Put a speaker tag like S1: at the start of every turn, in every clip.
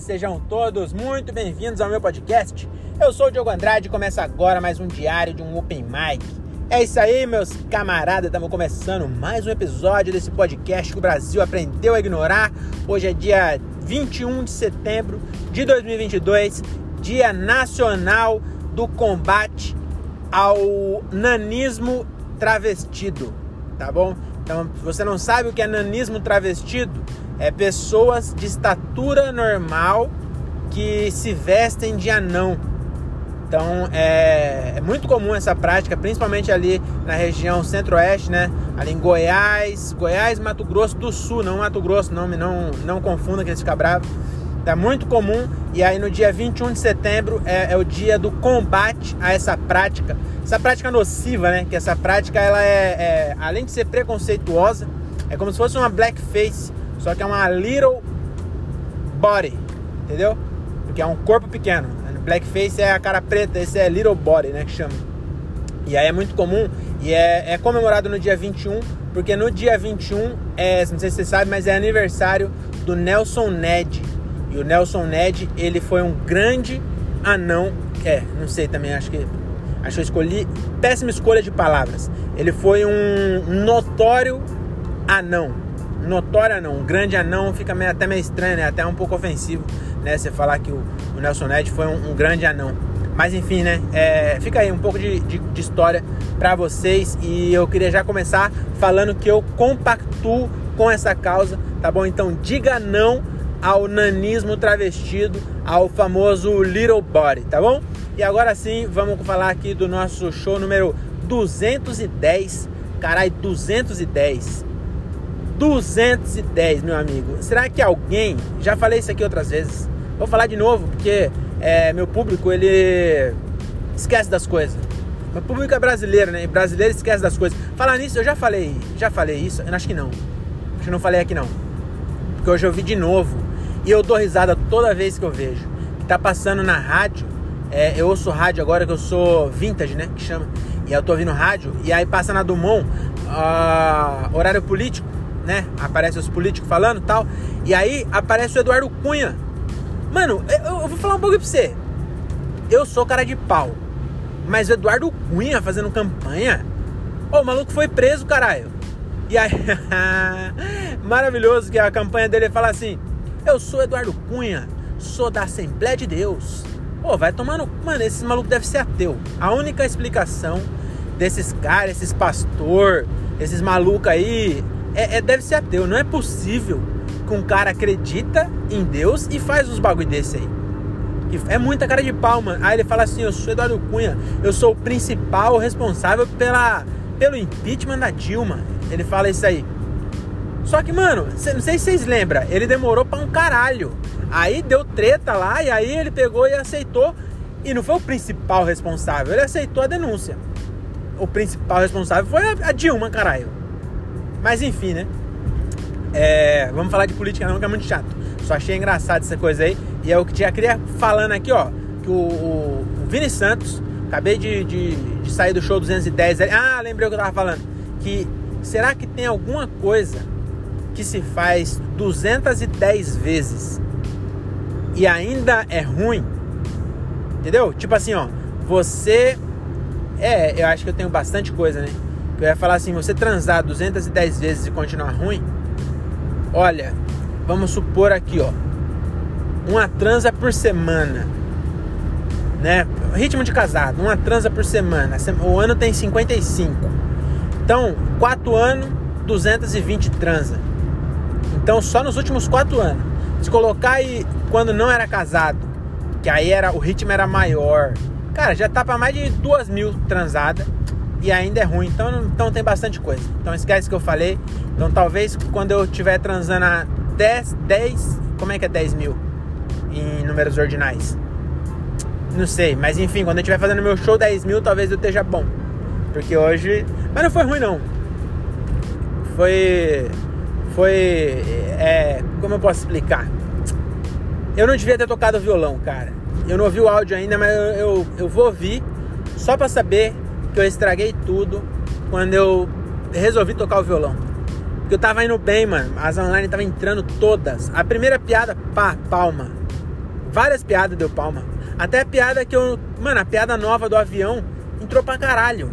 S1: sejam todos muito bem-vindos ao meu podcast. Eu sou o Diogo Andrade e começa agora mais um diário de um Open Mic. É isso aí, meus camaradas, estamos começando mais um episódio desse podcast que o Brasil aprendeu a ignorar. Hoje é dia 21 de setembro de 2022, Dia Nacional do Combate ao Nanismo Travestido, tá bom? Então, se você não sabe o que é nanismo travestido, é pessoas de estatura normal que se vestem de anão. Então é, é muito comum essa prática, principalmente ali na região centro-oeste, né? Ali em Goiás, Goiás, Mato Grosso do Sul, não Mato Grosso, não, não, não confunda que eles ficam bravos. É muito comum e aí no dia 21 de setembro é, é, o dia do combate a essa prática, essa prática nociva, né? Que essa prática ela é, é além de ser preconceituosa, é como se fosse uma blackface só que é uma little body, entendeu? Porque é um corpo pequeno. Blackface é a cara preta, esse é little body, né? Que chama. E aí é muito comum e é, é comemorado no dia 21, porque no dia 21 é, não sei se você sabe, mas é aniversário do Nelson Ned. E o Nelson Ned, ele foi um grande anão. É, não sei também, acho que. Acho que eu escolhi. Péssima escolha de palavras. Ele foi um notório anão notória não, um grande anão fica meio, até meio estranho, né? Até um pouco ofensivo, né? Você falar que o, o Nelson Ned foi um, um, grande anão. Mas enfim, né? É, fica aí um pouco de, de, de história para vocês e eu queria já começar falando que eu compactuo com essa causa, tá bom? Então diga não ao nanismo travestido, ao famoso little body, tá bom? E agora sim, vamos falar aqui do nosso show número 210. Carai, 210. 210, meu amigo. Será que alguém. Já falei isso aqui outras vezes. Vou falar de novo, porque é, meu público ele esquece das coisas. Meu público é brasileiro, né? E brasileiro esquece das coisas. Falar nisso, eu já falei. Já falei isso? Eu acho que não. Acho que não falei aqui não. Porque hoje eu vi de novo. E eu dou risada toda vez que eu vejo. Tá passando na rádio. É, eu ouço rádio agora que eu sou vintage, né? Que chama. E eu tô ouvindo rádio. E aí passa na Dumont. Uh, horário político né? Aparece os políticos falando tal. E aí aparece o Eduardo Cunha. Mano, eu, eu vou falar um pouco pra você. Eu sou cara de pau. Mas o Eduardo Cunha fazendo campanha. Ô, o maluco foi preso, caralho. E aí, maravilhoso que a campanha dele fala assim: Eu sou Eduardo Cunha, sou da Assembleia de Deus. Pô, vai tomando. Mano, esse maluco deve ser ateu. A única explicação desses caras, esses pastor, esses malucos aí, é, é, deve ser ateu. Não é possível que um cara acredita em Deus e faz uns bagulho desse aí. É muita cara de pau, mano. Aí ele fala assim: Eu sou Eduardo Cunha, eu sou o principal responsável pela, pelo impeachment da Dilma. Ele fala isso aí. Só que, mano, não sei se vocês lembram, ele demorou pra um caralho. Aí deu treta lá e aí ele pegou e aceitou. E não foi o principal responsável, ele aceitou a denúncia. O principal responsável foi a Dilma, caralho. Mas enfim, né? É, vamos falar de política não, que é muito chato. Só achei engraçado essa coisa aí. E é o que já queria falando aqui, ó. Que o, o, o Vini Santos, acabei de, de, de, sair do show 210. Ah, lembrei o que eu tava falando. Que será que tem alguma coisa que se faz 210 vezes e ainda é ruim? Entendeu? Tipo assim, ó. Você. É, eu acho que eu tenho bastante coisa, né? Eu ia falar assim, você transar 210 vezes e continuar ruim, olha, vamos supor aqui, ó, uma transa por semana, né? Ritmo de casado, uma transa por semana. O ano tem 55. Então, 4 anos, 220 transa. Então, só nos últimos 4 anos. Se colocar aí quando não era casado, que aí era o ritmo era maior. Cara, já tá para mais de 2 mil transadas e ainda é ruim. Então, então tem bastante coisa. Então esquece que eu falei. Então talvez quando eu estiver transando a 10, 10, como é que é 10 mil em números ordinais? Não sei, mas enfim, quando eu estiver fazendo meu show 10 mil, talvez eu esteja bom. Porque hoje. Mas não foi ruim não. Foi. Foi. É, como eu posso explicar? Eu não devia ter tocado violão, cara. Eu não ouvi o áudio ainda, mas eu, eu, eu vou ouvir só pra saber que eu estraguei tudo quando eu resolvi tocar o violão. Porque eu tava indo bem, mano. As online tava entrando todas. A primeira piada, pá, palma. Várias piadas deu palma. Até a piada que eu. Mano, a piada nova do avião entrou pra caralho.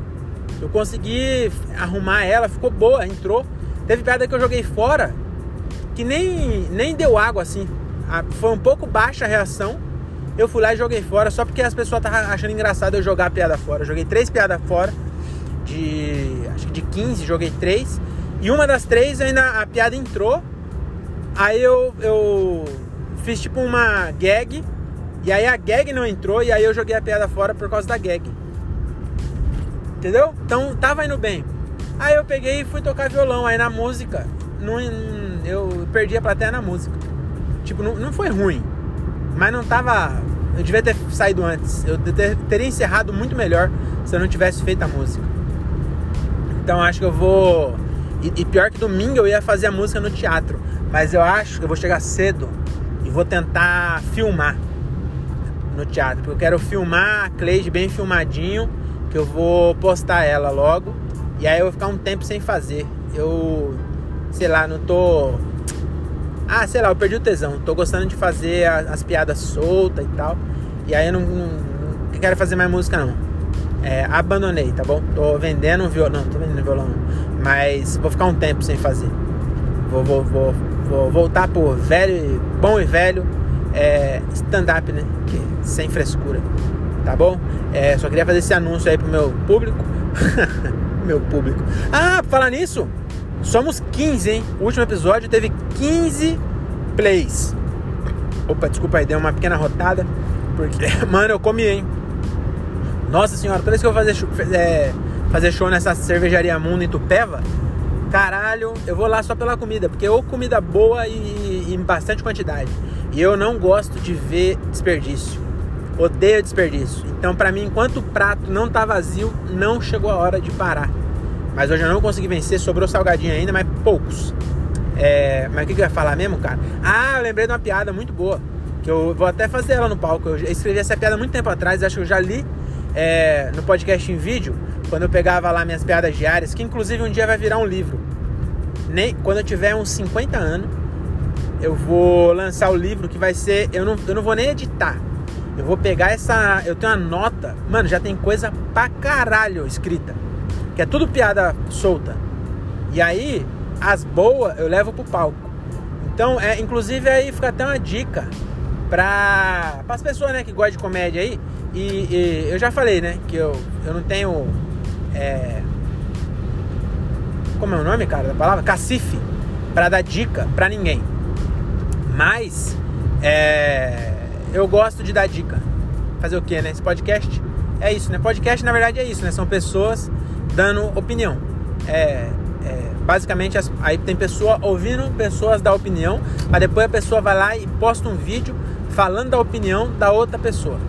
S1: Eu consegui arrumar ela, ficou boa, entrou. Teve piada que eu joguei fora que nem, nem deu água assim. Foi um pouco baixa a reação. Eu fui lá e joguei fora só porque as pessoas estavam achando engraçado eu jogar a piada fora. Eu joguei três piadas fora. De. Acho que de 15, joguei três. E uma das três ainda a piada entrou. Aí eu, eu fiz tipo uma gag. E aí a gag não entrou. E aí eu joguei a piada fora por causa da gag. Entendeu? Então tava indo bem. Aí eu peguei e fui tocar violão. Aí na música, não, eu perdi a plateia na música. Tipo, não, não foi ruim. Mas não tava. Eu devia ter saído antes. Eu ter, teria encerrado muito melhor se eu não tivesse feito a música. Então acho que eu vou. E, e pior que domingo eu ia fazer a música no teatro. Mas eu acho que eu vou chegar cedo e vou tentar filmar no teatro. Porque eu quero filmar a Cleide bem filmadinho. Que eu vou postar ela logo. E aí eu vou ficar um tempo sem fazer. Eu, sei lá, não tô. Ah, sei lá, eu perdi o tesão. Tô gostando de fazer as piadas soltas e tal. E aí eu não, não, não quero fazer mais música não. É, abandonei, tá bom? Tô vendendo um violão. Não, tô vendendo violão. Mas vou ficar um tempo sem fazer. Vou, vou, vou, vou voltar pro velho, bom e velho é, stand-up, né? Que, sem frescura. Tá bom? É, só queria fazer esse anúncio aí pro meu público. meu público. Ah, falar nisso, somos 15, hein? O último episódio teve 15 plays. Opa, desculpa aí, deu uma pequena rotada. Porque, mano, eu comi, hein? Nossa senhora, toda vez que eu fazer, show, é, fazer show nessa cervejaria Mundo em Tupéva, caralho, eu vou lá só pela comida, porque ou comida boa e, e em bastante quantidade. E eu não gosto de ver desperdício. Odeio desperdício. Então, para mim, enquanto o prato não tá vazio, não chegou a hora de parar. Mas hoje eu não consegui vencer, sobrou salgadinho ainda, mas poucos. É, mas o que, que eu ia falar mesmo, cara? Ah, lembrei de uma piada muito boa. Que eu vou até fazer ela no palco. Eu escrevi essa piada muito tempo atrás, acho que eu já li é, no podcast em vídeo, quando eu pegava lá minhas piadas diárias, que inclusive um dia vai virar um livro. Nem, quando eu tiver uns 50 anos, eu vou lançar o livro que vai ser. Eu não, eu não vou nem editar. Eu vou pegar essa. Eu tenho uma nota. Mano, já tem coisa pra caralho escrita. Que é tudo piada solta. E aí, as boas eu levo pro palco. Então, é, inclusive aí fica até uma dica para as pessoas né, que gostam de comédia aí. E, e, eu já falei, né? Que eu, eu não tenho. É, como é o nome, cara, da palavra? Cacife. Pra dar dica pra ninguém. Mas. É, eu gosto de dar dica. Fazer o que, né? Esse podcast é isso, né? Podcast na verdade é isso, né? São pessoas dando opinião. É, é basicamente as, aí tem pessoa ouvindo pessoas dar opinião, mas depois a pessoa vai lá e posta um vídeo falando da opinião da outra pessoa.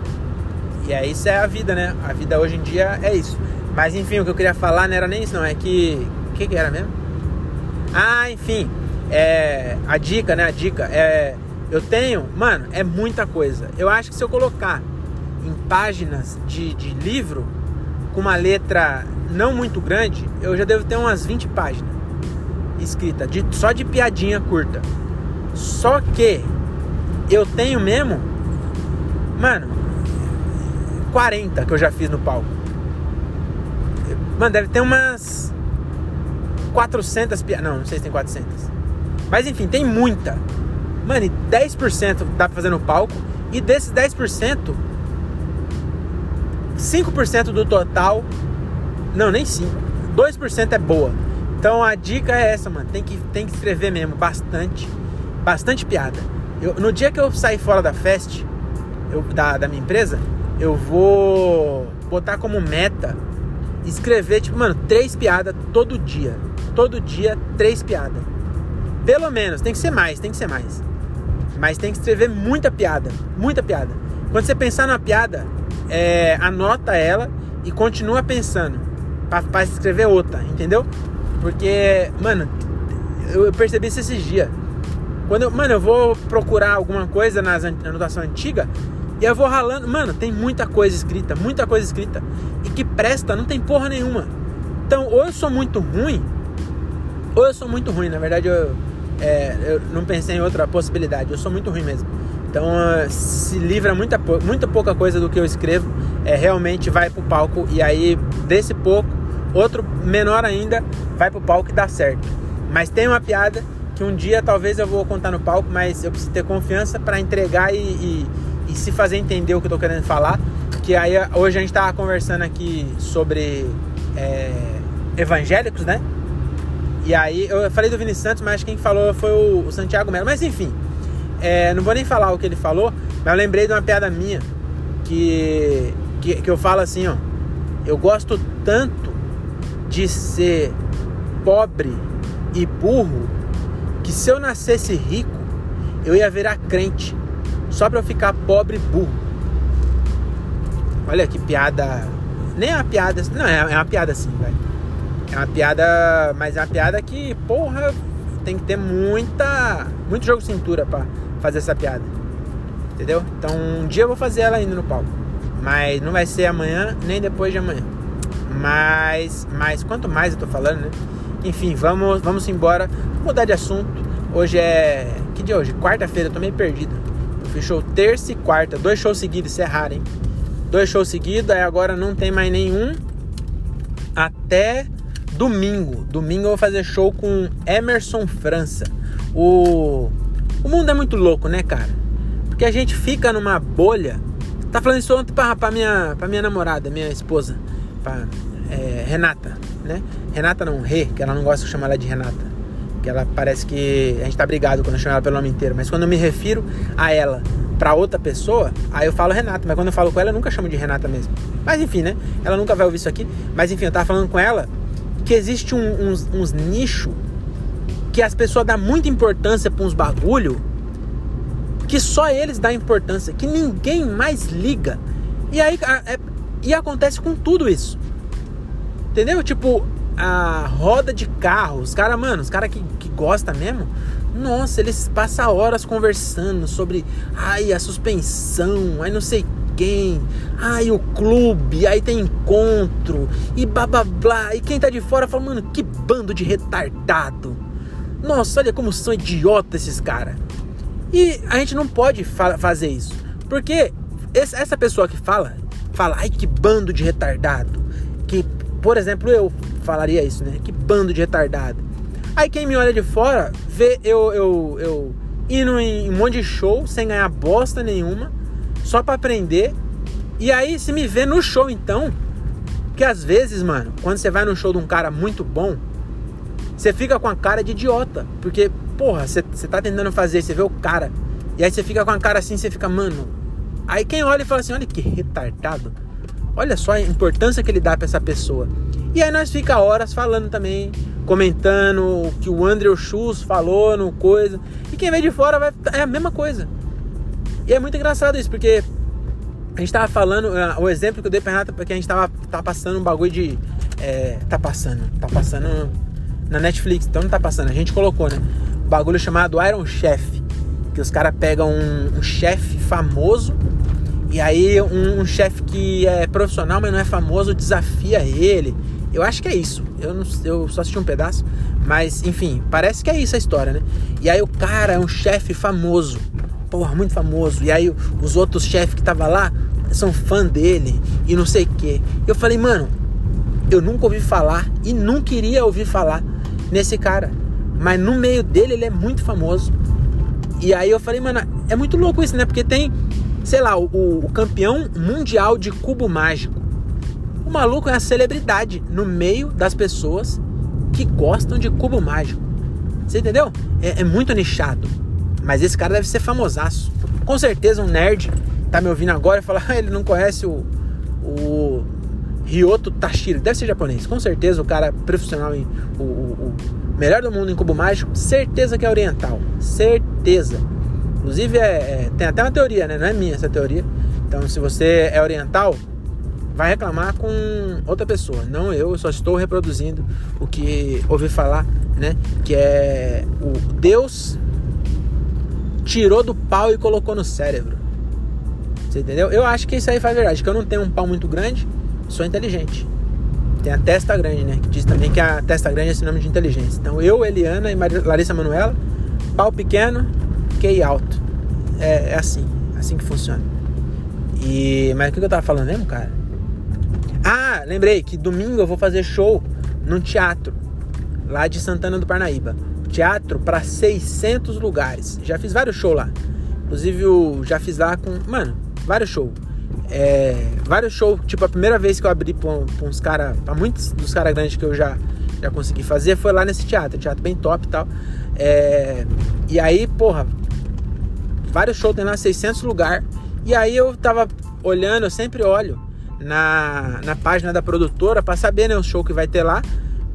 S1: E é isso é a vida, né? A vida hoje em dia é isso. Mas enfim, o que eu queria falar não era nem isso, não. É que. O que, que era mesmo? Ah, enfim. É, a dica, né? A dica é eu tenho, mano, é muita coisa. Eu acho que se eu colocar em páginas de, de livro com uma letra não muito grande, eu já devo ter umas 20 páginas escrita de, só de piadinha curta. Só que eu tenho mesmo, mano, 40 que eu já fiz no palco. Mano, deve ter umas 400 piadas. Não, não sei se tem 400. Mas enfim, tem muita. Mano, e 10% dá pra fazer no palco. E desses 10%, 5% do total. Não, nem 5%. 2% é boa. Então a dica é essa, mano. Tem que, tem que escrever mesmo bastante. Bastante piada. Eu, no dia que eu sair fora da fest, eu, da, da minha empresa, eu vou botar como meta escrever, tipo, mano, três piadas todo dia. Todo dia, três piadas. Pelo menos, tem que ser mais, tem que ser mais. Mas tem que escrever muita piada, muita piada. Quando você pensar numa piada, é, anota ela e continua pensando para escrever outra, entendeu? Porque, mano, eu percebi isso esses dias. Quando eu, mano, eu vou procurar alguma coisa nas anotações antigas e eu vou ralando. Mano, tem muita coisa escrita, muita coisa escrita. E que presta, não tem porra nenhuma. Então, ou eu sou muito ruim, ou eu sou muito ruim. Na verdade, eu, é, eu não pensei em outra possibilidade. Eu sou muito ruim mesmo. Então uh, se livra muita, muita pouca coisa do que eu escrevo, é, realmente vai pro palco e aí desse pouco, outro menor ainda vai pro palco e dá certo. Mas tem uma piada que um dia talvez eu vou contar no palco, mas eu preciso ter confiança para entregar e, e, e, se fazer entender o que eu tô querendo falar. Que aí hoje a gente tava conversando aqui sobre é, evangélicos, né? E aí eu falei do Vini Santos, mas quem falou foi o, o Santiago Melo. Mas enfim, é, não vou nem falar o que ele falou, mas eu lembrei de uma piada minha que, que, que eu falo assim, ó. Eu gosto tanto de ser pobre e burro que se eu nascesse rico, eu ia virar crente só pra eu ficar pobre e burro. Olha que piada. Nem é uma piada. Não, é, é uma piada assim, velho. É uma piada. Mas é uma piada que, porra, tem que ter muita. Muito jogo cintura pra fazer essa piada. Entendeu? Então um dia eu vou fazer ela ainda no palco. Mas não vai ser amanhã nem depois de amanhã. Mas, mas quanto mais eu tô falando, né? Enfim, vamos, vamos embora. Vou mudar de assunto. Hoje é. Que dia é hoje? Quarta-feira, eu tô meio perdido. Eu fiz show terça e quarta. Dois shows seguidos, isso é raro, hein? Dois shows seguidos, aí agora não tem mais nenhum. Até domingo. Domingo eu vou fazer show com Emerson França. O o mundo é muito louco, né, cara? Porque a gente fica numa bolha. Tá falando isso ontem pra, pra, minha, pra minha namorada, minha esposa, pra, é, Renata, né? Renata não, Rê, que ela não gosta de chamar ela de Renata. Que ela parece que a gente tá brigado quando eu chamo ela pelo nome inteiro. Mas quando eu me refiro a ela pra outra pessoa, aí eu falo Renata. Mas quando eu falo com ela, eu nunca chamo de Renata mesmo. Mas enfim, né? Ela nunca vai ouvir isso aqui. Mas enfim, eu tava falando com ela que existe um, uns, uns nichos que as pessoas dão muita importância para uns bagulho que só eles dão importância, que ninguém mais liga. E aí é, e acontece com tudo isso. Entendeu? Tipo, a roda de carro, os caras, mano, os caras que, que gostam mesmo, nossa, eles passam horas conversando sobre ai, a suspensão, ai não sei quem, ai o clube, aí tem encontro, e blá blá blá. E quem tá de fora fala, mano, que bando de retardado. Nossa, olha como são idiotas esses caras. E a gente não pode fa fazer isso. Porque essa pessoa que fala, fala, ai que bando de retardado. Que, por exemplo, eu falaria isso, né? Que bando de retardado. Aí quem me olha de fora vê eu, eu, eu indo em um monte de show sem ganhar bosta nenhuma, só para aprender. E aí se me vê no show então, que às vezes, mano, quando você vai no show de um cara muito bom, você fica com a cara de idiota. Porque, porra, você, tá tentando fazer, você vê o cara. E aí você fica com a cara assim, você fica, mano. Aí quem olha e fala assim: olha que retardado. Olha só a importância que ele dá para essa pessoa. E aí nós fica horas falando também, comentando o que o Andrew Schultz falou no coisa. E quem vem de fora vai é a mesma coisa. E é muito engraçado isso, porque a gente tava falando, uh, o exemplo que eu dei pra Renata, porque a gente tava, tava passando um bagulho de. É, tá passando, tá passando na Netflix, então não tá passando. A gente colocou, né? Bagulho chamado Iron Chef. Que os caras pegam um, um chefe famoso e aí um, um chefe que é profissional, mas não é famoso, desafia ele. Eu acho que é isso. Eu, não, eu só assisti um pedaço. Mas, enfim, parece que é isso a história, né? E aí o cara é um chefe famoso. Porra, muito famoso. E aí os outros chefes que tava lá são fã dele e não sei o quê. Eu falei, mano, eu nunca ouvi falar e nunca iria ouvir falar nesse cara. Mas no meio dele ele é muito famoso. E aí eu falei, mano, é muito louco isso, né? Porque tem, sei lá, o, o campeão mundial de cubo mágico. O maluco é uma celebridade no meio das pessoas que gostam de cubo mágico. Você entendeu? É, é muito nichado. Mas esse cara deve ser famosaço. Com certeza um nerd tá me ouvindo agora e fala, ah, ele não conhece o, o Ryoto Tashiro, deve ser japonês, com certeza o cara profissional em o, o, o melhor do mundo em cubo mágico, certeza que é oriental, certeza. Inclusive é, é, tem até uma teoria, né? Não é minha essa teoria. Então se você é oriental, vai reclamar com outra pessoa, não eu, eu só estou reproduzindo o que ouvi falar, né? Que é o Deus tirou do pau e colocou no cérebro. Você entendeu? Eu acho que isso aí faz verdade, que eu não tenho um pau muito grande, sou inteligente. Tem a testa grande, né? Que diz também que a testa grande é sinônimo de inteligência. Então eu, Eliana e Larissa Manuela, pau pequeno, QI alto. é, é assim, assim que funciona. E mas o que eu tava falando mesmo, cara? Ah, lembrei que domingo eu vou fazer show num teatro lá de Santana do Parnaíba. Teatro para 600 lugares. Já fiz vários shows lá. Inclusive, eu já fiz lá com. Mano, vários shows. É, vários shows. Tipo, a primeira vez que eu abri pra, pra uns caras. Pra muitos dos caras grandes que eu já, já consegui fazer foi lá nesse teatro. Teatro bem top e tal. É, e aí, porra. Vários shows tem lá 600 lugares. E aí eu tava olhando, eu sempre olho na, na página da produtora para saber né, o show que vai ter lá.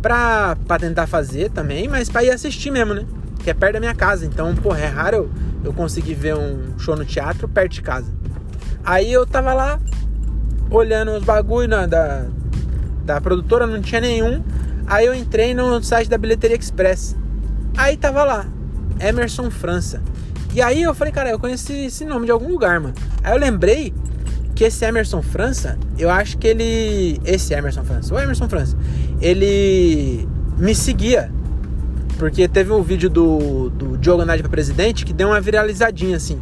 S1: Pra, pra tentar fazer também, mas pra ir assistir mesmo, né? Que é perto da minha casa. Então, porra, é raro eu, eu conseguir ver um show no teatro perto de casa. Aí eu tava lá olhando os bagulho da, da produtora, não tinha nenhum. Aí eu entrei no site da Bilheteria Express. Aí tava lá, Emerson França. E aí eu falei, cara, eu conheci esse nome de algum lugar, mano. Aí eu lembrei que esse Emerson França, eu acho que ele. Esse Emerson França, o Emerson França, ele me seguia. Porque teve um vídeo do, do Diogo Andrade pra presidente que deu uma viralizadinha assim.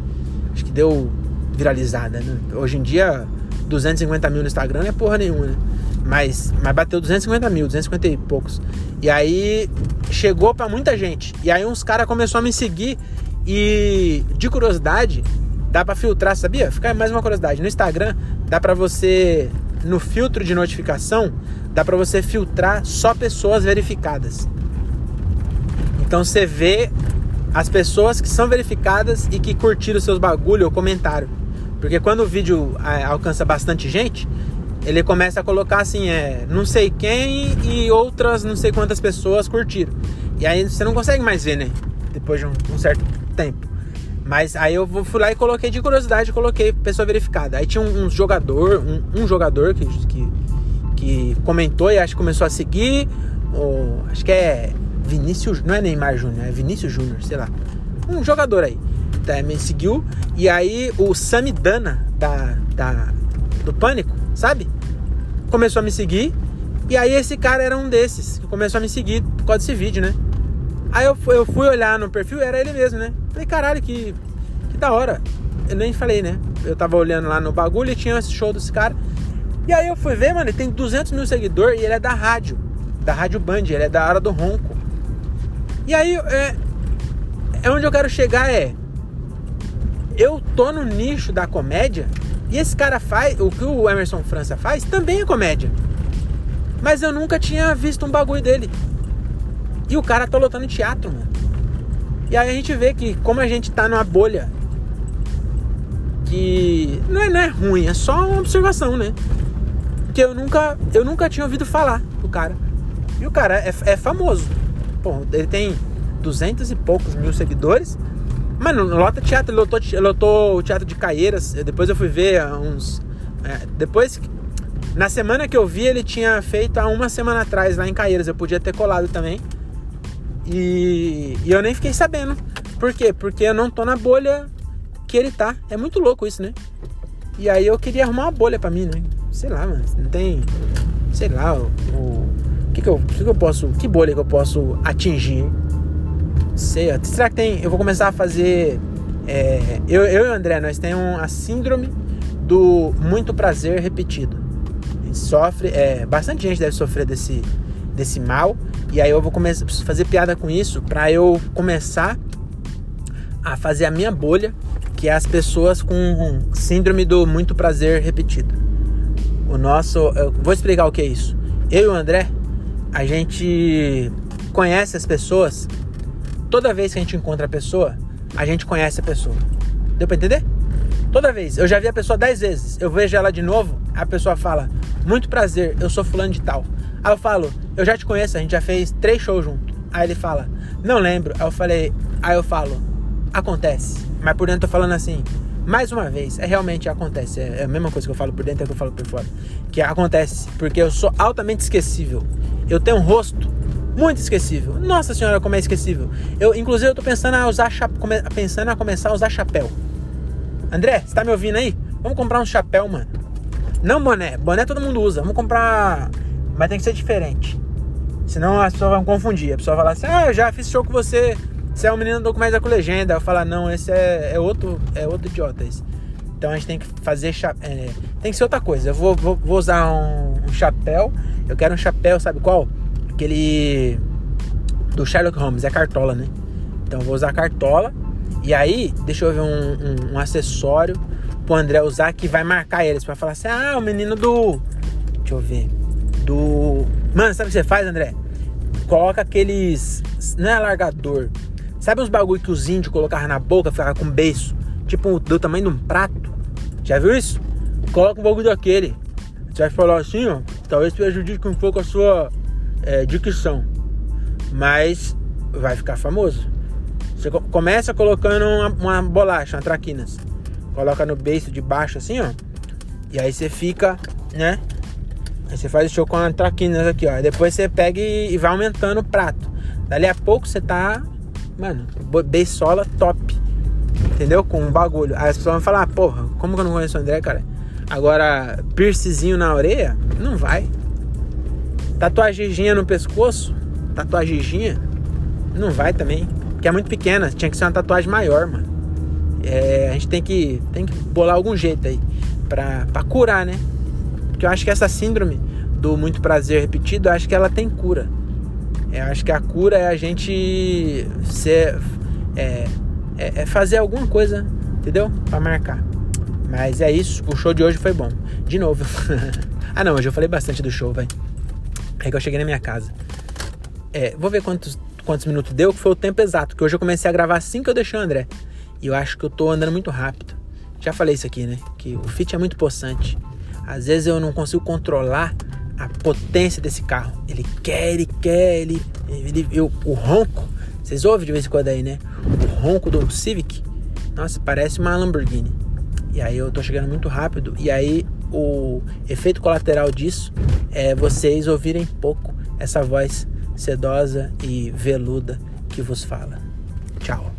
S1: Acho que deu viralizada, né? Hoje em dia, 250 mil no Instagram não é porra nenhuma, né? Mas, mas bateu 250 mil, 250 e poucos. E aí chegou para muita gente. E aí uns caras começaram a me seguir. E de curiosidade, dá para filtrar, sabia? Fica mais uma curiosidade. No Instagram, dá para você, no filtro de notificação, dá para você filtrar só pessoas verificadas. Então você vê as pessoas que são verificadas e que curtiram seus bagulho ou comentaram. Porque quando o vídeo é, alcança bastante gente, ele começa a colocar assim, é, não sei quem e outras não sei quantas pessoas curtiram. E aí você não consegue mais ver, né? Depois de um, um certo tempo. Mas aí eu fui lá e coloquei de curiosidade, coloquei pessoa verificada. Aí tinha um, um jogador, um, um, jogador que, que, que comentou e acho que começou a seguir. Acho que é Vinícius, não é Neymar Júnior, é Vinícius Júnior, sei lá. Um jogador aí. Me seguiu. E aí o Samidana da, da, do Pânico, sabe? Começou a me seguir. E aí esse cara era um desses que começou a me seguir por causa desse vídeo, né? Aí eu, eu fui olhar no perfil era ele mesmo, né? Falei, caralho, que, que da hora. Eu nem falei, né? Eu tava olhando lá no bagulho e tinha esse show desse cara. E aí eu fui ver, mano, ele tem 200 mil seguidores e ele é da rádio. Da Rádio Band, ele é da hora do ronco. E aí, é, é onde eu quero chegar é... Eu tô no nicho da comédia e esse cara faz... O que o Emerson França faz também é comédia. Mas eu nunca tinha visto um bagulho dele. E o cara tá lotando teatro, mano. E aí a gente vê que como a gente tá numa bolha que não é, não é ruim, é só uma observação, né? Que eu nunca, eu nunca tinha ouvido falar do cara. E o cara é, é famoso. Pô, ele tem duzentos e poucos mil seguidores. Mano, lota teatro, lotou, lotou o teatro de Caieiras. Depois eu fui ver uns. É, depois. Na semana que eu vi, ele tinha feito há uma semana atrás lá em Caieiras. Eu podia ter colado também. E, e eu nem fiquei sabendo. Por quê? Porque eu não tô na bolha que ele tá. É muito louco isso, né? E aí eu queria arrumar uma bolha pra mim, né? Sei lá, mano. Não tem. Sei lá, o. o que, que, eu, que, que eu posso. Que bolha que eu posso atingir? Sei, será que tem. Eu vou começar a fazer. É, eu, eu e o André, nós temos a síndrome do muito prazer repetido. A gente sofre. É, bastante gente deve sofrer desse, desse mal. E aí eu vou começar a fazer piada com isso para eu começar a fazer a minha bolha, que é as pessoas com síndrome do muito prazer repetido. O nosso, eu vou explicar o que é isso. Eu e o André, a gente conhece as pessoas. Toda vez que a gente encontra a pessoa, a gente conhece a pessoa. Deu pra entender? Toda vez. Eu já vi a pessoa dez vezes. Eu vejo ela de novo, a pessoa fala: Muito prazer, eu sou fulano de tal. Aí eu falo, eu já te conheço, a gente já fez três shows junto. Aí ele fala, não lembro. Aí eu falei, aí eu falo, acontece. Mas por dentro eu tô falando assim, mais uma vez, é realmente acontece. É, é a mesma coisa que eu falo por dentro é que eu falo por fora. Que acontece, porque eu sou altamente esquecível. Eu tenho um rosto muito esquecível. Nossa senhora, como é esquecível. Eu, inclusive, eu tô pensando a usar pensando a começar a usar chapéu. André, você tá me ouvindo aí? Vamos comprar um chapéu, mano. Não boné. Boné todo mundo usa. Vamos comprar mas tem que ser diferente. Senão as pessoas vão confundir. A pessoa vai falar assim: Ah, eu já fiz show com você Você é um menino do mais com legenda. Eu falo, não, esse é, é, outro, é outro idiota esse. Então a gente tem que fazer. É, tem que ser outra coisa. Eu vou, vou, vou usar um, um, chapéu. Eu quero um chapéu, sabe qual? Aquele. Do Sherlock Holmes, é cartola, né? Então vou usar cartola. E aí, deixa eu ver um, um, um acessório pro André usar que vai marcar eles. Pra falar assim: ah, o menino do. Deixa eu ver. Do. Mano, sabe o que você faz, André? Coloca aqueles. Não é alargador. Sabe os bagulho que os índios colocavam na boca, ficava com beiço? Tipo do tamanho de um prato. Já viu isso? Coloca um bagulho daquele. Você vai falar assim, ó. Talvez prejudique um pouco a sua é, dicção. Mas vai ficar famoso. Você começa colocando uma, uma bolacha, uma traquinas. Coloca no beiço de baixo assim, ó. E aí você fica, né? Aí você faz o show com a traquinas aqui, ó. Depois você pega e, e vai aumentando o prato. Dali a pouco você tá, mano, beisola top. Entendeu? Com um bagulho. Aí as pessoas vão falar, porra, como que eu não conheço o André, cara? Agora, piercezinho na orelha, não vai. Tatuagemzinha no pescoço, tatuagemzinha, não vai também. Porque é muito pequena, tinha que ser uma tatuagem maior, mano. É, a gente tem que, tem que bolar algum jeito aí pra, pra curar, né? Porque eu acho que essa síndrome do muito prazer repetido, eu acho que ela tem cura. Eu acho que a cura é a gente ser. É, é, é fazer alguma coisa, entendeu? Pra marcar. Mas é isso, o show de hoje foi bom. De novo. ah não, hoje eu falei bastante do show, velho. É que eu cheguei na minha casa. É, vou ver quantos, quantos minutos deu, que foi o tempo exato. Que hoje eu comecei a gravar assim que eu deixei o André. E eu acho que eu tô andando muito rápido. Já falei isso aqui, né? Que o Fit é muito possante. Às vezes eu não consigo controlar a potência desse carro. Ele quer, ele quer, ele. ele eu, o ronco. Vocês ouvem de vez em quando aí, né? O ronco do Civic. Nossa, parece uma Lamborghini. E aí eu tô chegando muito rápido. E aí o efeito colateral disso é vocês ouvirem pouco essa voz sedosa e veluda que vos fala. Tchau.